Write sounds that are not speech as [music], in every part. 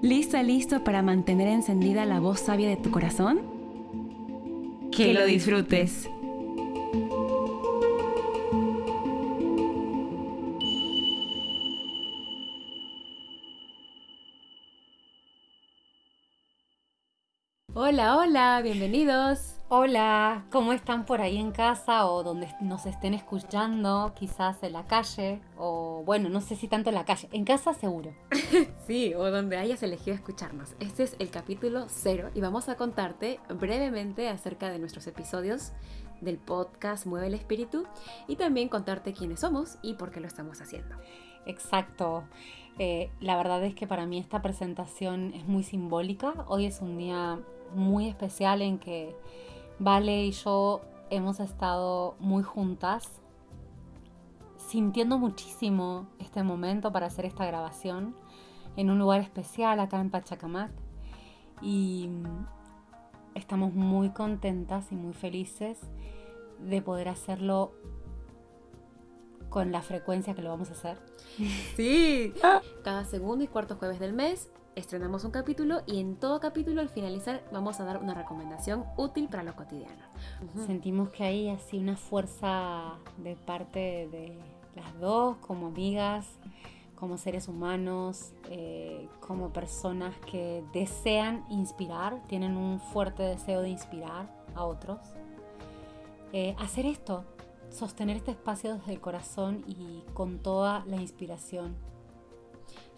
¿Lista, listo para mantener encendida la voz sabia de tu corazón? Que lo disfrutes. Hola, hola, bienvenidos. Hola, ¿cómo están por ahí en casa o donde nos estén escuchando? Quizás en la calle o bueno, no sé si tanto en la calle, en casa seguro. [laughs] sí, o donde hayas elegido escucharnos. Este es el capítulo cero y vamos a contarte brevemente acerca de nuestros episodios del podcast Mueve el Espíritu y también contarte quiénes somos y por qué lo estamos haciendo. Exacto. Eh, la verdad es que para mí esta presentación es muy simbólica. Hoy es un día muy especial en que Vale y yo hemos estado muy juntas, sintiendo muchísimo este momento para hacer esta grabación en un lugar especial acá en Pachacamac. Y estamos muy contentas y muy felices de poder hacerlo con la frecuencia que lo vamos a hacer. [laughs] Sí, cada segundo y cuarto jueves del mes estrenamos un capítulo y en todo capítulo al finalizar vamos a dar una recomendación útil para lo cotidiano. Sentimos que hay así una fuerza de parte de las dos como amigas, como seres humanos, eh, como personas que desean inspirar, tienen un fuerte deseo de inspirar a otros. Eh, hacer esto, sostener este espacio desde el corazón y con toda la inspiración.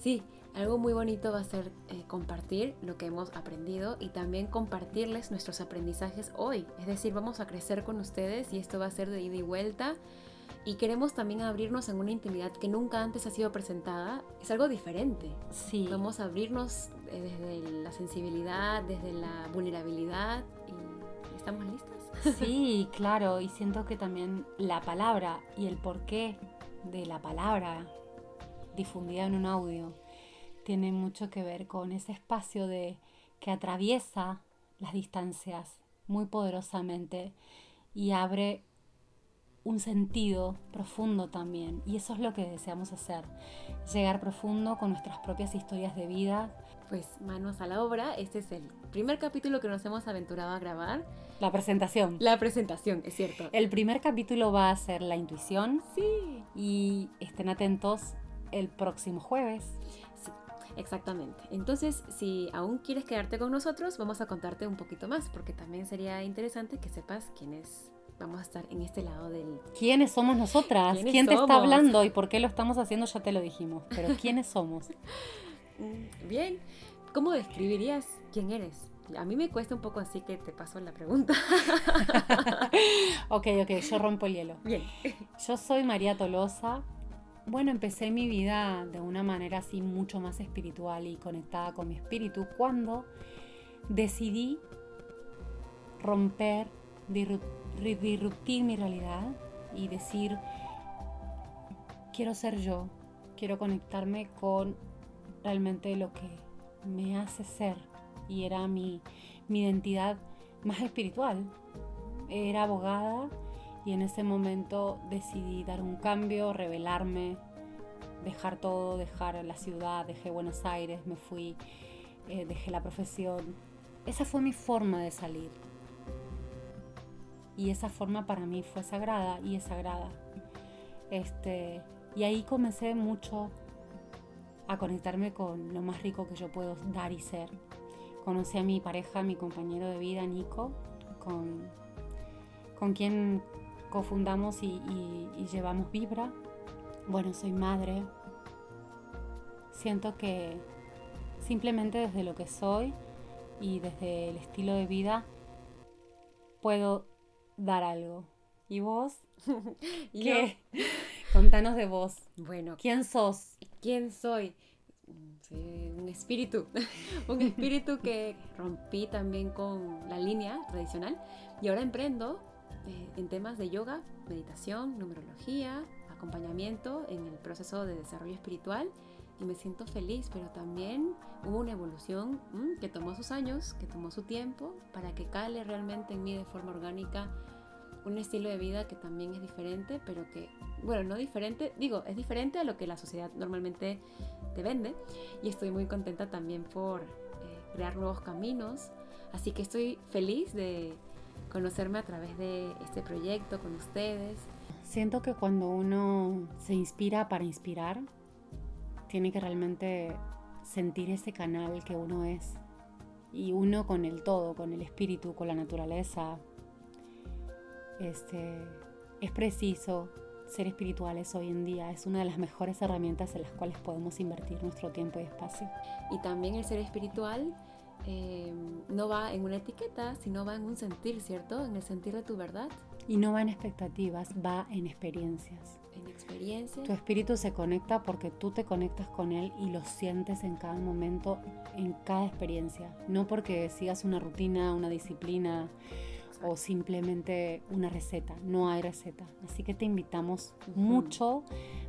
Sí, algo muy bonito va a ser eh, compartir lo que hemos aprendido y también compartirles nuestros aprendizajes hoy. Es decir, vamos a crecer con ustedes y esto va a ser de ida y vuelta. Y queremos también abrirnos en una intimidad que nunca antes ha sido presentada. Es algo diferente. Sí. Vamos a abrirnos eh, desde la sensibilidad, desde la vulnerabilidad. ¿Y estamos listas? Sí, claro. Y siento que también la palabra y el porqué de la palabra difundida en un audio tiene mucho que ver con ese espacio de que atraviesa las distancias muy poderosamente y abre un sentido profundo también. Y eso es lo que deseamos hacer, llegar profundo con nuestras propias historias de vida. Pues manos a la obra, este es el primer capítulo que nos hemos aventurado a grabar. La presentación. La presentación, es cierto. El primer capítulo va a ser la intuición. Sí. Y estén atentos el próximo jueves. Exactamente. Entonces, si aún quieres quedarte con nosotros, vamos a contarte un poquito más, porque también sería interesante que sepas quiénes vamos a estar en este lado del... ¿Quiénes somos nosotras? ¿Quién te está hablando y por qué lo estamos haciendo? Ya te lo dijimos, pero ¿quiénes somos? [laughs] Mm, bien, ¿cómo describirías quién eres? A mí me cuesta un poco así que te paso la pregunta. [laughs] ok, ok, yo rompo el hielo. Bien. Yo soy María Tolosa, bueno, empecé mi vida de una manera así mucho más espiritual y conectada con mi espíritu cuando decidí romper, disruptir mi realidad y decir, quiero ser yo, quiero conectarme con realmente lo que me hace ser y era mi, mi identidad más espiritual. Era abogada y en ese momento decidí dar un cambio, revelarme, dejar todo, dejar la ciudad, dejé Buenos Aires, me fui, eh, dejé la profesión. Esa fue mi forma de salir. Y esa forma para mí fue sagrada y es sagrada. Este, y ahí comencé mucho a conectarme con lo más rico que yo puedo dar y ser. Conocí a mi pareja, mi compañero de vida, Nico, con, con quien cofundamos y, llevamos Vibra. Bueno, soy madre. Siento que simplemente desde lo que soy y desde el estilo de vida puedo dar algo. ¿Y vos? [laughs] ¿Qué? [laughs] Contanos de vos. Bueno, ¿quién sos? ¿Quién soy? un un espíritu, [laughs] un espíritu que rompí también con la línea tradicional y ahora emprendo eh, en temas de yoga, meditación, numerología, acompañamiento en el proceso de desarrollo espiritual y me siento feliz, pero también hubo una evolución mm, que tomó sus años, que tomó su tiempo para que cale realmente en mí de forma orgánica un estilo de vida que también es diferente, pero que, bueno, no diferente, digo, es diferente a lo que la sociedad normalmente te vende y estoy muy contenta también por eh, crear nuevos caminos, así que estoy feliz de conocerme a través de este proyecto con ustedes. Siento que cuando uno se inspira para inspirar, tiene que realmente sentir ese canal que uno es y uno con el todo, con el espíritu, con la naturaleza, este, es preciso ser espirituales hoy en día. Es una de las mejores herramientas en las cuales podemos invertir nuestro tiempo y espacio. Y también el ser espiritual eh, no va en una etiqueta, sino va en un sentir, ¿cierto? En el sentir de tu verdad. Y no va en expectativas, va en experiencias. En experiencias. Tu espíritu se conecta porque tú te conectas con él y lo sientes en cada momento, en cada experiencia. No porque sigas una rutina, una disciplina o simplemente una receta. No hay receta. Así que te invitamos mucho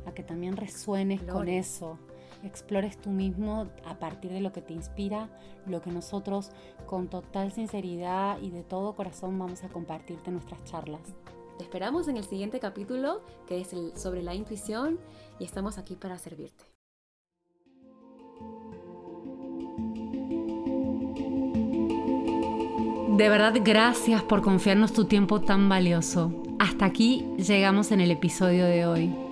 a que también resuenes con eso. Explores tú mismo a partir de lo que te inspira, lo que nosotros con total sinceridad y de todo corazón vamos a compartirte nuestras charlas. Te esperamos en el siguiente capítulo que es el sobre la intuición y estamos aquí para servirte. De verdad, gracias por confiarnos tu tiempo tan valioso. Hasta aquí llegamos en el episodio de hoy.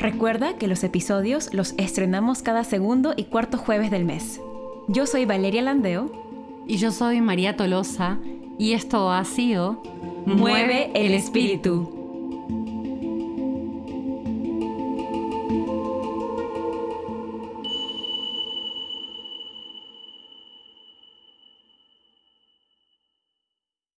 Recuerda que los episodios los estrenamos cada segundo y cuarto jueves del mes. Yo soy Valeria Landeo. Y yo soy María Tolosa. Y esto ha sido Mueve el espíritu.